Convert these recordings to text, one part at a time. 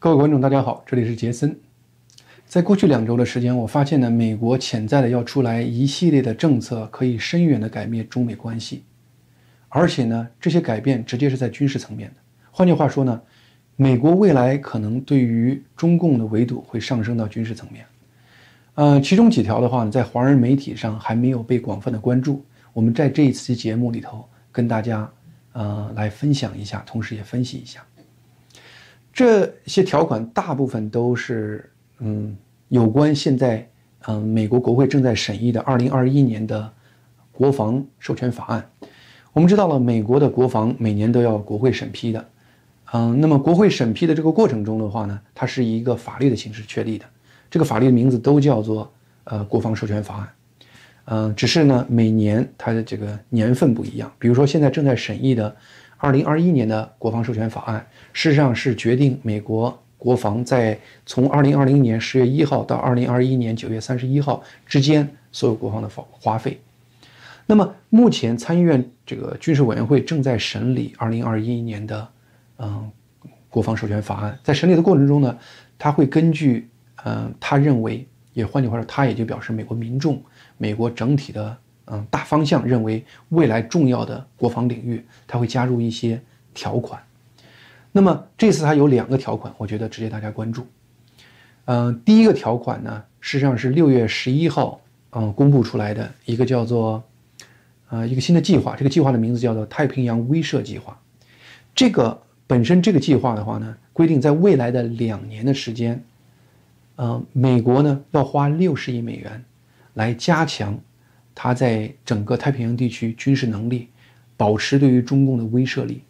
各位观众，大家好，这里是杰森。在过去两周的时间，我发现呢，美国潜在的要出来一系列的政策，可以深远的改变中美关系，而且呢，这些改变直接是在军事层面的。换句话说呢，美国未来可能对于中共的围堵会上升到军事层面。呃，其中几条的话呢，在华人媒体上还没有被广泛的关注。我们在这一次节目里头跟大家呃来分享一下，同时也分析一下。这些条款大部分都是嗯有关现在嗯美国国会正在审议的二零二一年的国防授权法案。我们知道了，美国的国防每年都要国会审批的，嗯，那么国会审批的这个过程中的话呢，它是以一个法律的形式确立的，这个法律的名字都叫做呃国防授权法案，嗯，只是呢每年它的这个年份不一样，比如说现在正在审议的。二零二一年的国防授权法案，事实上是决定美国国防在从二零二零年十月一号到二零二一年九月三十一号之间所有国防的花花费。那么目前参议院这个军事委员会正在审理二零二一年的嗯国防授权法案，在审理的过程中呢，他会根据嗯他认为，也换句话说，他也就表示美国民众、美国整体的。嗯，大方向认为未来重要的国防领域，它会加入一些条款。那么这次它有两个条款，我觉得值得大家关注。嗯，第一个条款呢，实际上是六月十一号嗯公布出来的一个叫做呃一个新的计划，这个计划的名字叫做太平洋威慑计划。这个本身这个计划的话呢，规定在未来的两年的时间，嗯，美国呢要花六十亿美元来加强。他在整个太平洋地区军事能力，保持对于中共的威慑力。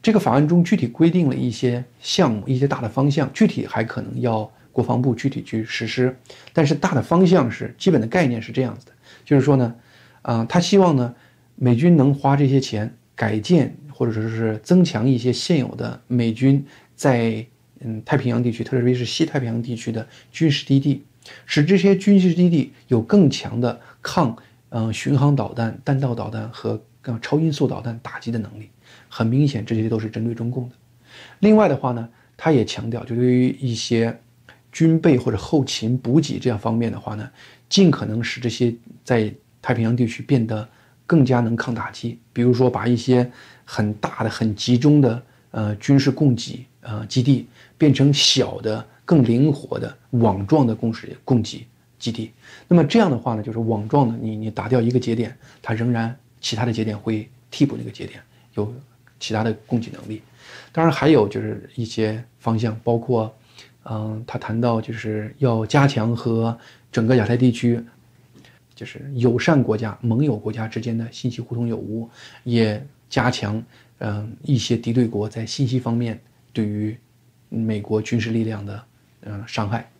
这个法案中具体规定了一些项目、一些大的方向，具体还可能要国防部具体去实施。但是大的方向是基本的概念是这样子的，就是说呢，啊，他希望呢，美军能花这些钱改建或者说是增强一些现有的美军在嗯太平洋地区，特别是西太平洋地区的军事基地。使这些军事基地有更强的抗嗯巡航导弹、弹道导弹和超音速导弹打击的能力。很明显，这些都是针对中共的。另外的话呢，他也强调，就对于一些军备或者后勤补给这样方面的话呢，尽可能使这些在太平洋地区变得更加能抗打击。比如说，把一些很大的、很集中的呃军事供给呃基地变成小的。更灵活的网状的供水供给基地，那么这样的话呢，就是网状的，你你打掉一个节点，它仍然其他的节点会替补那个节点，有其他的供给能力。当然还有就是一些方向，包括，嗯，他谈到就是要加强和整个亚太地区，就是友善国家、盟友国家之间的信息互通有无，也加强嗯一些敌对国在信息方面对于美国军事力量的。嗯，伤害。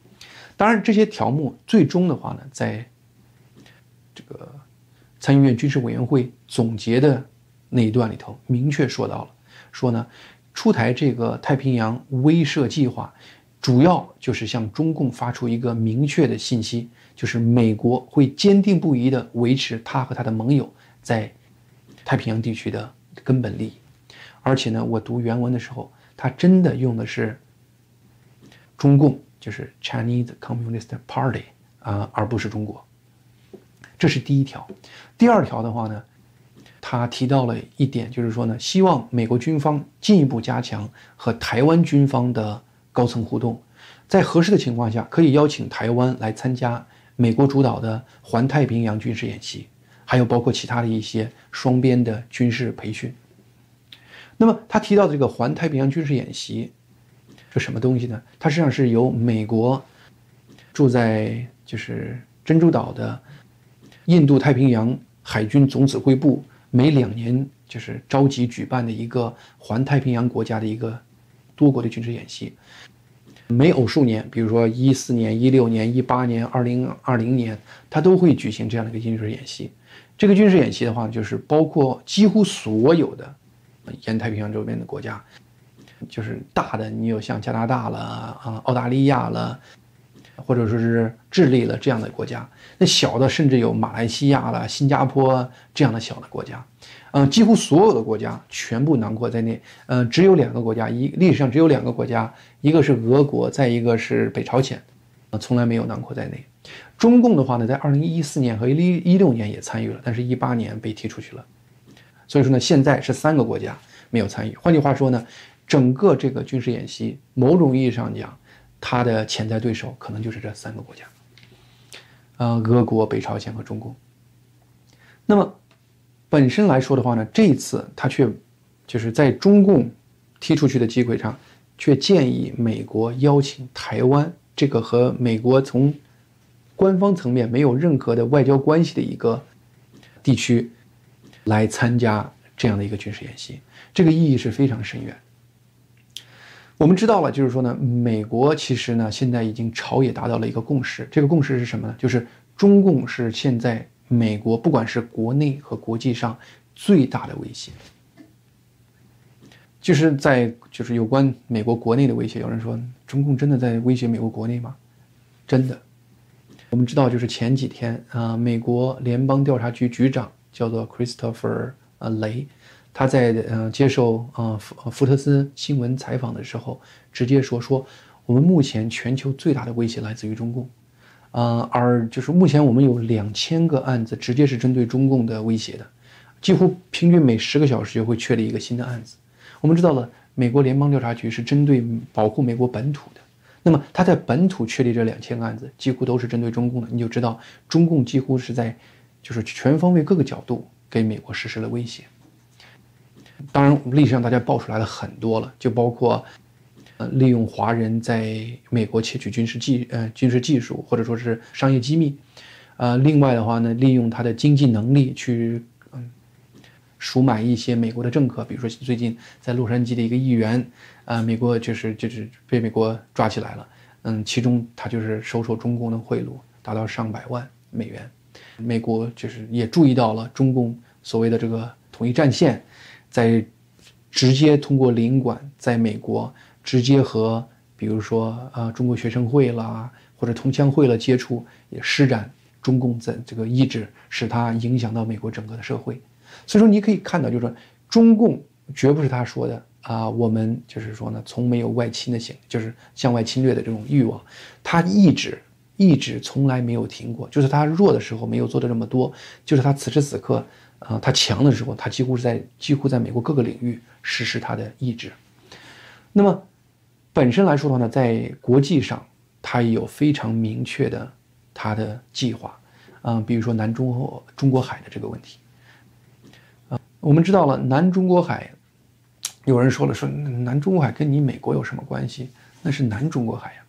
当然，这些条目最终的话呢，在这个参议院军事委员会总结的那一段里头，明确说到了，说呢，出台这个太平洋威慑计划，主要就是向中共发出一个明确的信息，就是美国会坚定不移地维持他和他的盟友在太平洋地区的根本利益。而且呢，我读原文的时候，他真的用的是。中共就是 Chinese Communist Party 啊，而不是中国。这是第一条。第二条的话呢，他提到了一点，就是说呢，希望美国军方进一步加强和台湾军方的高层互动，在合适的情况下，可以邀请台湾来参加美国主导的环太平洋军事演习，还有包括其他的一些双边的军事培训。那么他提到的这个环太平洋军事演习。是什么东西呢？它实际上是由美国住在就是珍珠岛的印度太平洋海军总指挥部每两年就是召集举办的一个环太平洋国家的一个多国的军事演习。每偶数年，比如说一四年、一六年、一八年、二零二零年，它都会举行这样的一个军事演习。这个军事演习的话，就是包括几乎所有的沿太平洋周边的国家。就是大的，你有像加拿大了啊，澳大利亚了，或者说是智利了这样的国家。那小的甚至有马来西亚了、新加坡这样的小的国家。嗯，几乎所有的国家全部囊括在内。嗯，只有两个国家，一历史上只有两个国家，一个是俄国，再一个是北朝鲜，啊，从来没有囊括在内。中共的话呢，在二零一四年和一一六年也参与了，但是一八年被踢出去了。所以说呢，现在是三个国家没有参与。换句话说呢，整个这个军事演习，某种意义上讲，它的潜在对手可能就是这三个国家，呃，俄国、北朝鲜和中共。那么。本身来说的话呢，这次他却就是在中共踢出去的机会上，却建议美国邀请台湾这个和美国从官方层面没有任何的外交关系的一个地区来参加这样的一个军事演习，这个意义是非常深远。我们知道了，就是说呢，美国其实呢现在已经朝野达到了一个共识，这个共识是什么呢？就是中共是现在。美国不管是国内和国际上最大的威胁，就是在就是有关美国国内的威胁。有人说，中共真的在威胁美国国内吗？真的。我们知道，就是前几天啊，美国联邦调查局局长叫做 Christopher 呃雷，他在呃接受呃福福特斯新闻采访的时候，直接说说我们目前全球最大的威胁来自于中共。呃，而就是目前我们有两千个案子，直接是针对中共的威胁的，几乎平均每十个小时就会确立一个新的案子。我们知道了，美国联邦调查局是针对保护美国本土的，那么他在本土确立这两千个案子，几乎都是针对中共的。你就知道，中共几乎是在，就是全方位各个角度给美国实施了威胁。当然，历史上大家爆出来了很多了，就包括。呃利用华人在美国窃取军事技呃军事技术或者说是商业机密，呃，另外的话呢，利用他的经济能力去嗯赎买一些美国的政客，比如说最近在洛杉矶的一个议员，啊，美国就是就是被美国抓起来了，嗯，其中他就是收受中共的贿赂，达到上百万美元，美国就是也注意到了中共所谓的这个统一战线，在直接通过领馆在美国。直接和比如说呃中国学生会啦或者同乡会了接触，也施展中共在这个意志，使它影响到美国整个的社会。所以说你可以看到，就是说中共绝不是他说的啊，我们就是说呢，从没有外侵的行，就是向外侵略的这种欲望，他一直一直从来没有停过。就是他弱的时候没有做的这么多，就是他此时此刻啊他强的时候，他几乎是在几乎在美国各个领域实施他的意志。那么。本身来说的话呢，在国际上，他也有非常明确的他的计划，啊，比如说南中中国海的这个问题，啊，我们知道了南中国海，有人说了说南中国海跟你美国有什么关系？那是南中国海呀，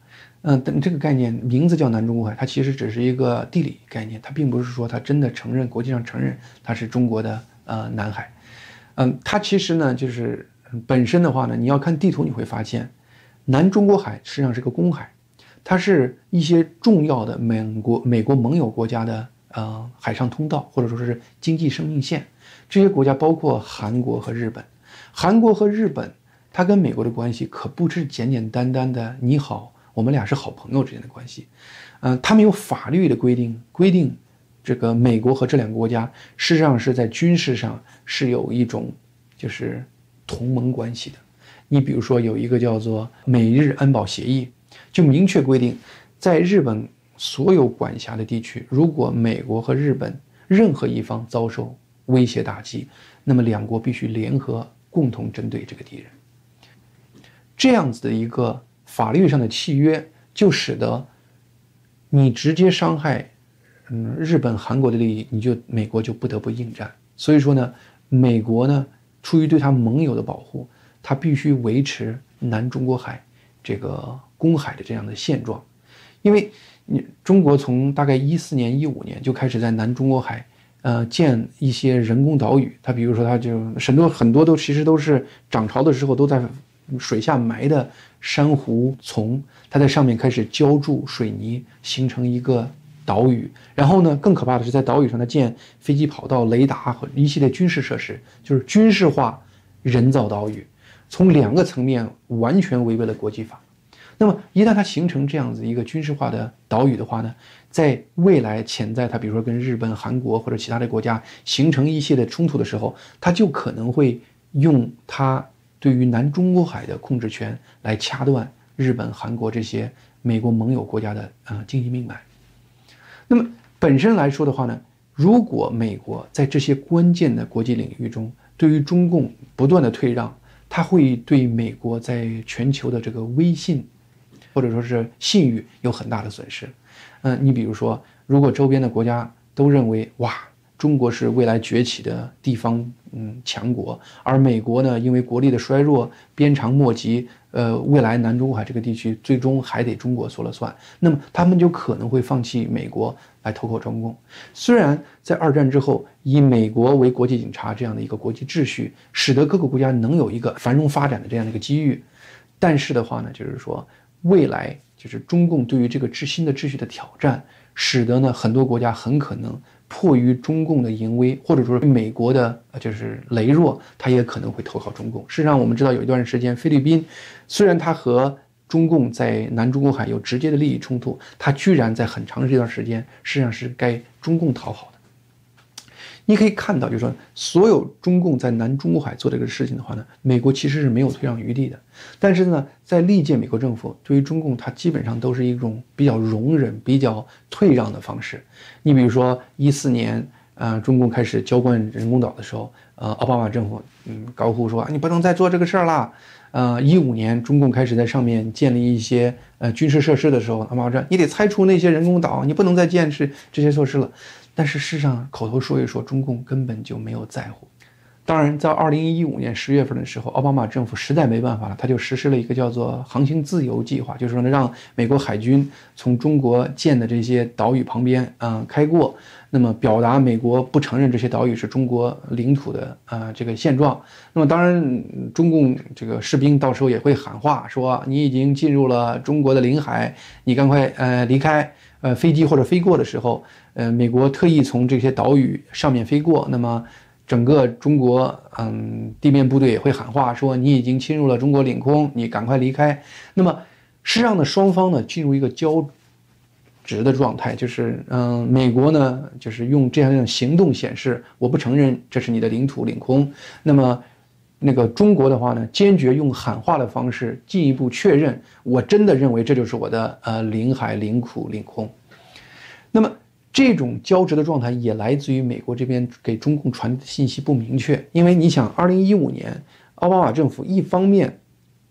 嗯，等这个概念名字叫南中国海，它其实只是一个地理概念，它并不是说它真的承认国际上承认它是中国的呃南海，嗯，它其实呢就是本身的话呢，你要看地图你会发现。南中国海实际上是个公海，它是一些重要的美国美国盟友国家的呃海上通道，或者说是经济生命线。这些国家包括韩国和日本。韩国和日本，它跟美国的关系可不是简简单单的你好，我们俩是好朋友之间的关系。嗯，他们有法律的规定，规定这个美国和这两个国家事实上是在军事上是有一种就是同盟关系的。你比如说，有一个叫做美日安保协议，就明确规定，在日本所有管辖的地区，如果美国和日本任何一方遭受威胁打击，那么两国必须联合共同针对这个敌人。这样子的一个法律上的契约，就使得你直接伤害，嗯，日本、韩国的利益，你就美国就不得不应战。所以说呢，美国呢，出于对他盟友的保护。它必须维持南中国海这个公海的这样的现状，因为你中国从大概一四年、一五年就开始在南中国海，呃，建一些人工岛屿。它比如说，它就很多很多都其实都是涨潮的时候都在水下埋的珊瑚丛，它在上面开始浇筑水泥，形成一个岛屿。然后呢，更可怕的是在岛屿上它建飞机跑道、雷达和一系列军事设施，就是军事化人造岛屿。从两个层面完全违背了国际法，那么一旦它形成这样子一个军事化的岛屿的话呢，在未来潜在它比如说跟日本、韩国或者其他的国家形成一系列冲突的时候，它就可能会用它对于南中国海的控制权来掐断日本、韩国这些美国盟友国家的呃经济命脉。那么本身来说的话呢，如果美国在这些关键的国际领域中对于中共不断的退让，它会对美国在全球的这个威信，或者说是信誉有很大的损失。嗯，你比如说，如果周边的国家都认为哇，中国是未来崛起的地方嗯强国，而美国呢，因为国力的衰弱，鞭长莫及，呃，未来南中国海这个地区最终还得中国说了算，那么他们就可能会放弃美国。来投靠中共，虽然在二战之后，以美国为国际警察这样的一个国际秩序，使得各个国家能有一个繁荣发展的这样的一个机遇，但是的话呢，就是说未来就是中共对于这个治新的秩序的挑战，使得呢很多国家很可能迫于中共的淫威，或者说美国的就是羸弱，他也可能会投靠中共。事实上，我们知道有一段时间，菲律宾虽然它和中共在南中国海有直接的利益冲突，它居然在很长的这段时间，实际上是该中共讨好。你可以看到，就是说，所有中共在南中国海做这个事情的话呢，美国其实是没有退让余地的。但是呢，在历届美国政府对于中共，它基本上都是一种比较容忍、比较退让的方式。你比如说，一四年，呃，中共开始浇灌人工岛的时候，呃，奥巴马政府，嗯，高呼说，你不能再做这个事儿了。呃，一五年中共开始在上面建立一些呃军事设施的时候，奥巴马说你得拆除那些人工岛，你不能再建设这些措施了。但是事实上，口头说一说，中共根本就没有在乎。当然，在二零一五年十月份的时候，奥巴马政府实在没办法了，他就实施了一个叫做“航行自由计划”，就是说呢，让美国海军从中国建的这些岛屿旁边啊开过。那么表达美国不承认这些岛屿是中国领土的啊这个现状。那么当然，中共这个士兵到时候也会喊话说：“你已经进入了中国的领海，你赶快呃离开。”呃，飞机或者飞过的时候，呃，美国特意从这些岛屿上面飞过。那么整个中国嗯地面部队也会喊话说：“你已经侵入了中国领空，你赶快离开。”那么实际上呢，双方呢进入一个交。直的状态就是，嗯，美国呢，就是用这样一种行动显示我不承认这是你的领土领空。那么，那个中国的话呢，坚决用喊话的方式进一步确认，我真的认为这就是我的呃领海领土领空。那么，这种交织的状态也来自于美国这边给中共传递的信息不明确，因为你想，二零一五年奥巴马政府一方面。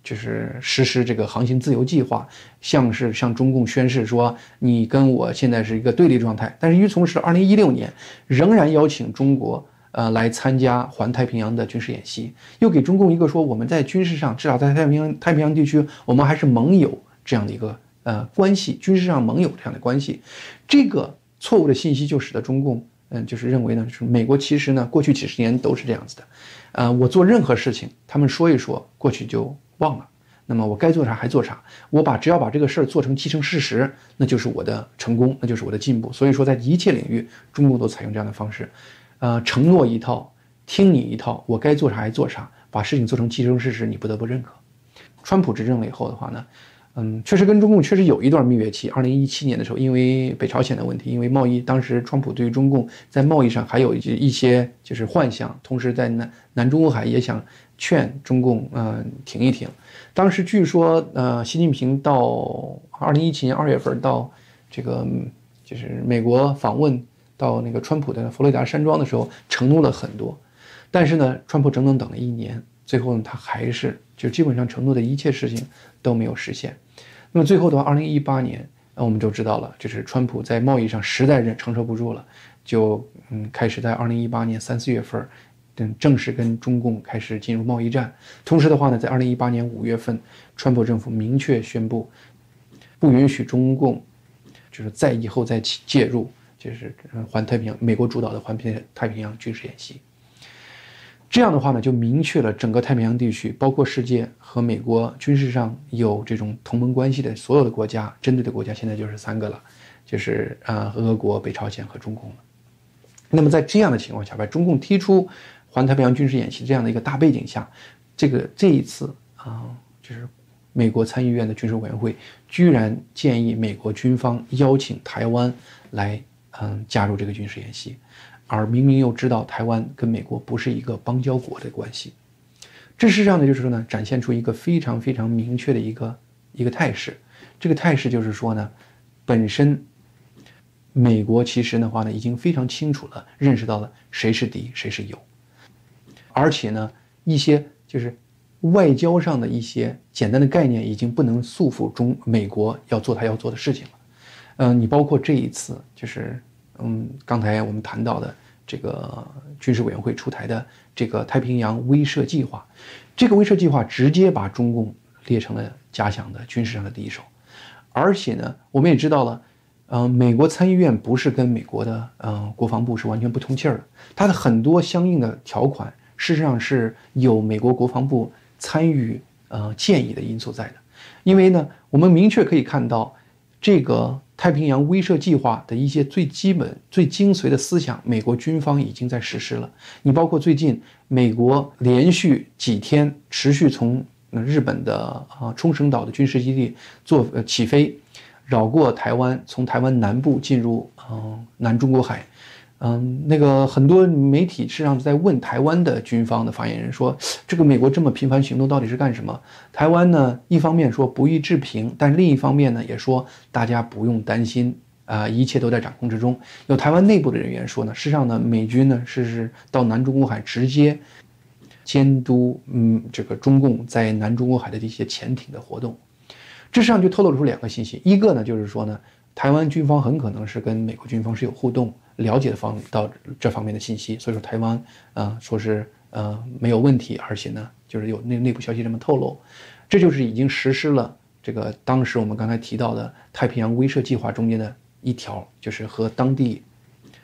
就是实施这个航行自由计划，像是向中共宣示说你跟我现在是一个对立状态。但是与此同时，二零一六年仍然邀请中国呃来参加环太平洋的军事演习，又给中共一个说我们在军事上至少在太平洋太平洋地区我们还是盟友这样的一个呃关系，军事上盟友这样的关系。这个错误的信息就使得中共嗯就是认为呢，就是美国其实呢过去几十年都是这样子的，呃我做任何事情他们说一说过去就。忘了，那么我该做啥还做啥，我把只要把这个事儿做成既成事实，那就是我的成功，那就是我的进步。所以说，在一切领域，中共都采用这样的方式，呃，承诺一套，听你一套，我该做啥还做啥，把事情做成既成事实，你不得不认可。川普执政了以后的话呢？嗯，确实跟中共确实有一段蜜月期。二零一七年的时候，因为北朝鲜的问题，因为贸易，当时川普对于中共在贸易上还有一些就是幻想，同时在南南中国海也想劝中共嗯停一停。当时据说呃，习近平到二零一七年二月份到这个就是美国访问到那个川普的佛罗里达山庄的时候，承诺了很多，但是呢，川普整整等了一年，最后呢，他还是就基本上承诺的一切事情。都没有实现，那么最后的话，二零一八年，那我们就知道了，就是川普在贸易上实在忍承受不住了，就嗯开始在二零一八年三四月份，等正式跟中共开始进入贸易战。同时的话呢，在二零一八年五月份，川普政府明确宣布，不允许中共，就是在以后再介入，就是环太平洋美国主导的环平太平洋军事演习。这样的话呢，就明确了整个太平洋地区，包括世界和美国军事上有这种同盟关系的所有的国家，针对的国家现在就是三个了，就是啊，俄国、北朝鲜和中共了。那么在这样的情况下，把中共踢出环太平洋军事演习这样的一个大背景下，这个这一次啊，就是美国参议院的军事委员会居然建议美国军方邀请台湾来，嗯，加入这个军事演习，而明明又知道台湾跟美国不是一个邦交国的关系，这事实上呢，就是说呢，展现出一个非常非常明确的一个一个态势。这个态势就是说呢，本身美国其实的话呢，已经非常清楚了，认识到了谁是敌，谁是友，而且呢，一些就是。外交上的一些简单的概念已经不能束缚中美国要做他要做的事情了，嗯，你包括这一次就是嗯，刚才我们谈到的这个军事委员会出台的这个太平洋威慑计划，这个威慑计划直接把中共列成了假想的军事上的敌手，而且呢，我们也知道了，嗯，美国参议院不是跟美国的嗯国防部是完全不通气儿的，它的很多相应的条款事实上是有美国国防部。参与呃建议的因素在的，因为呢，我们明确可以看到，这个太平洋威慑计划的一些最基本、最精髓的思想，美国军方已经在实施了。你包括最近美国连续几天持续从日本的啊冲绳岛的军事基地做呃起飞，绕过台湾，从台湾南部进入嗯南中国海。嗯，那个很多媒体实际上在问台湾的军方的发言人说，这个美国这么频繁行动到底是干什么？台湾呢，一方面说不予置评，但另一方面呢，也说大家不用担心啊，一切都在掌控之中。有台湾内部的人员说呢，事实上呢，美军呢是是到南中国海直接监督，嗯，这个中共在南中国海的这些潜艇的活动，这实际上就透露出两个信息，一个呢就是说呢，台湾军方很可能是跟美国军方是有互动。了解的方到这方面的信息，所以说台湾啊说是呃没有问题，而且呢就是有内内部消息这么透露，这就是已经实施了这个当时我们刚才提到的太平洋威慑计划中间的一条，就是和当地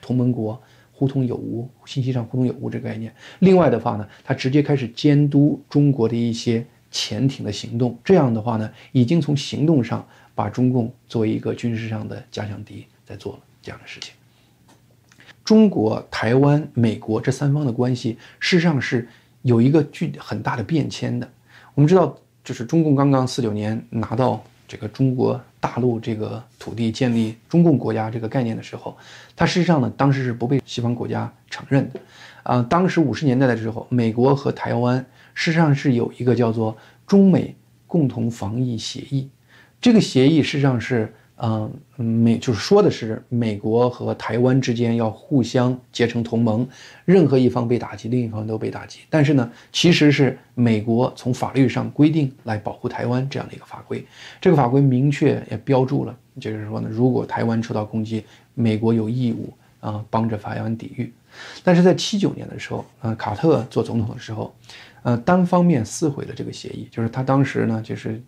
同盟国互通有无，信息上互通有无这个概念。另外的话呢，他直接开始监督中国的一些潜艇的行动，这样的话呢，已经从行动上把中共作为一个军事上的假想敌在做了这样的事情。中国、台湾、美国这三方的关系，事实上是有一个巨很大的变迁的。我们知道，就是中共刚刚四九年拿到这个中国大陆这个土地，建立中共国家这个概念的时候，它事实上呢，当时是不被西方国家承认的。啊，当时五十年代的时候，美国和台湾事实上是有一个叫做中美共同防疫协议，这个协议事实上是。嗯，美就是说的是美国和台湾之间要互相结成同盟，任何一方被打击，另一方都被打击。但是呢，其实是美国从法律上规定来保护台湾这样的一个法规。这个法规明确也标注了，就是说呢，如果台湾受到攻击，美国有义务啊帮着台湾抵御。但是在七九年的时候，呃，卡特做总统的时候，呃，单方面撕毁了这个协议，就是他当时呢，就是。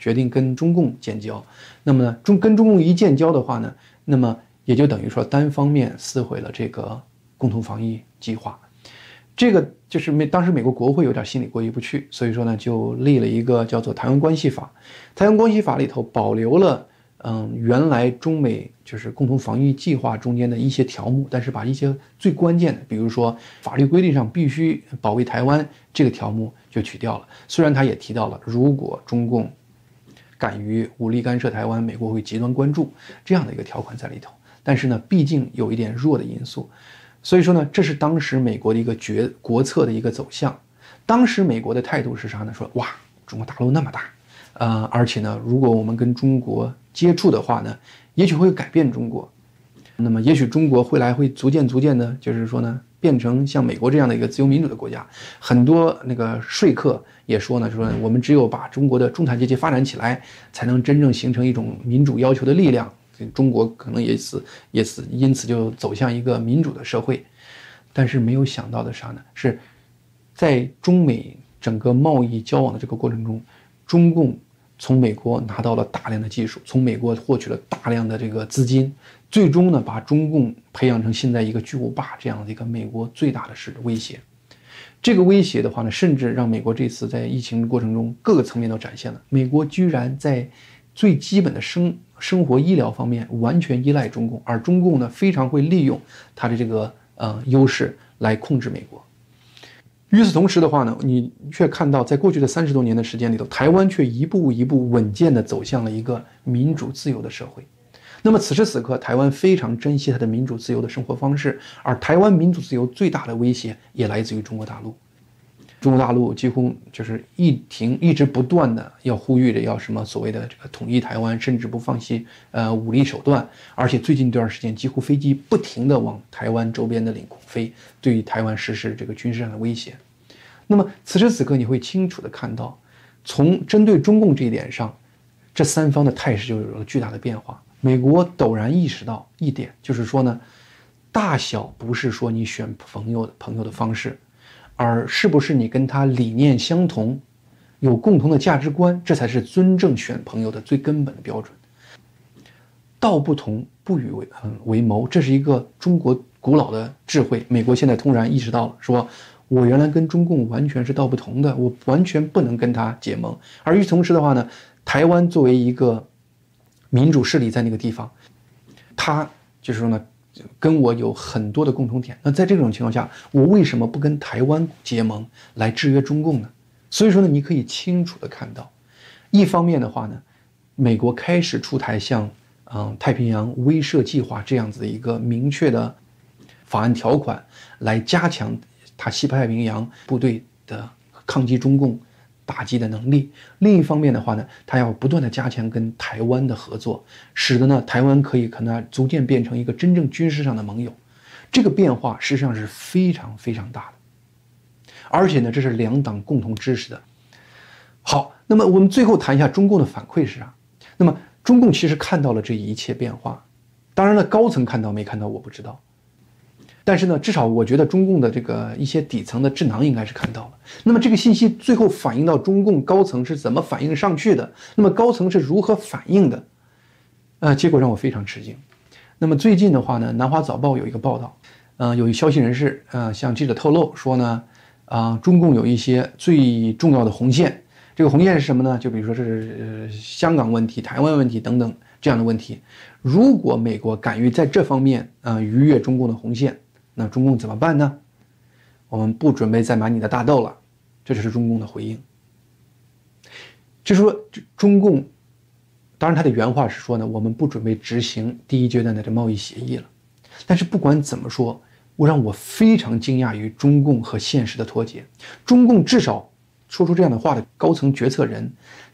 决定跟中共建交，那么呢，中跟中共一建交的话呢，那么也就等于说单方面撕毁了这个共同防疫计划，这个就是美当时美国国会有点心里过意不去，所以说呢就立了一个叫做《台湾关系法》，《台湾关系法》里头保留了嗯原来中美就是共同防御计划中间的一些条目，但是把一些最关键的，比如说法律规定上必须保卫台湾这个条目就取掉了，虽然他也提到了如果中共敢于武力干涉台湾，美国会极端关注这样的一个条款在里头。但是呢，毕竟有一点弱的因素，所以说呢，这是当时美国的一个决国策的一个走向。当时美国的态度是啥呢？说哇，中国大陆那么大，呃，而且呢，如果我们跟中国接触的话呢，也许会改变中国。那么，也许中国未来会逐渐逐渐的，就是说呢。变成像美国这样的一个自由民主的国家，很多那个说客也说呢，说我们只有把中国的中产阶级发展起来，才能真正形成一种民主要求的力量。中国可能也是也是因此就走向一个民主的社会。但是没有想到的啥呢？是在中美整个贸易交往的这个过程中，中共。从美国拿到了大量的技术，从美国获取了大量的这个资金，最终呢，把中共培养成现在一个巨无霸这样的一个美国最大的是威胁。这个威胁的话呢，甚至让美国这次在疫情过程中各个层面都展现了，美国居然在最基本的生生活医疗方面完全依赖中共，而中共呢非常会利用它的这个呃优势来控制美国。与此同时的话呢，你却看到，在过去的三十多年的时间里头，台湾却一步一步稳健地走向了一个民主自由的社会。那么此时此刻，台湾非常珍惜它的民主自由的生活方式，而台湾民主自由最大的威胁也来自于中国大陆。中国大陆几乎就是一停一直不断的要呼吁着要什么所谓的这个统一台湾，甚至不放弃呃武力手段，而且最近一段时间几乎飞机不停的往台湾周边的领空飞，对于台湾实施这个军事上的威胁。那么此时此刻，你会清楚的看到，从针对中共这一点上，这三方的态势就有了巨大的变化。美国陡然意识到一点，就是说呢，大小不是说你选朋友的朋友的方式。而是不是你跟他理念相同，有共同的价值观，这才是真正选朋友的最根本的标准。道不同不与为嗯为谋，这是一个中国古老的智慧。美国现在突然意识到了，说我原来跟中共完全是道不同的，我完全不能跟他结盟。而与此同时的话呢，台湾作为一个民主势力在那个地方，他就是说呢。跟我有很多的共同点，那在这种情况下，我为什么不跟台湾结盟来制约中共呢？所以说呢，你可以清楚的看到，一方面的话呢，美国开始出台像嗯太平洋威慑计划这样子的一个明确的法案条款，来加强它西太平洋部队的抗击中共。打击的能力。另一方面的话呢，他要不断的加强跟台湾的合作，使得呢台湾可以可能逐渐变成一个真正军事上的盟友。这个变化实际上是非常非常大的，而且呢这是两党共同支持的。好，那么我们最后谈一下中共的反馈是啥？那么中共其实看到了这一切变化，当然了，高层看到没看到我不知道。但是呢，至少我觉得中共的这个一些底层的智囊应该是看到了。那么这个信息最后反映到中共高层是怎么反映上去的？那么高层是如何反应的？呃，结果让我非常吃惊。那么最近的话呢，《南华早报》有一个报道，呃，有一消息人士呃向记者透露说呢，啊，中共有一些最重要的红线。这个红线是什么呢？就比如说是香港问题、台湾问题等等这样的问题。如果美国敢于在这方面啊逾越中共的红线，那中共怎么办呢？我们不准备再买你的大豆了，这就是中共的回应。就是说，中共，当然他的原话是说呢，我们不准备执行第一阶段的这贸易协议了。但是不管怎么说，我让我非常惊讶于中共和现实的脱节。中共至少说出这样的话的高层决策人，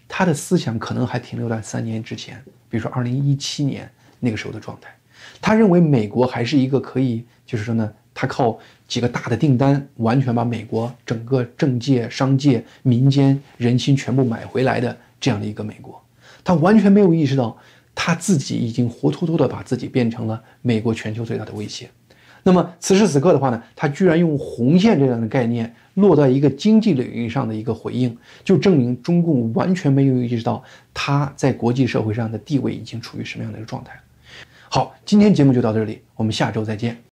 他的思想可能还停留在三年之前，比如说二零一七年那个时候的状态。他认为美国还是一个可以，就是说呢，他靠几个大的订单，完全把美国整个政界、商界、民间人心全部买回来的这样的一个美国。他完全没有意识到，他自己已经活脱脱的把自己变成了美国全球最大的威胁。那么此时此刻的话呢，他居然用红线这样的概念落在一个经济领域上的一个回应，就证明中共完全没有意识到他在国际社会上的地位已经处于什么样的一个状态。好，今天节目就到这里，我们下周再见。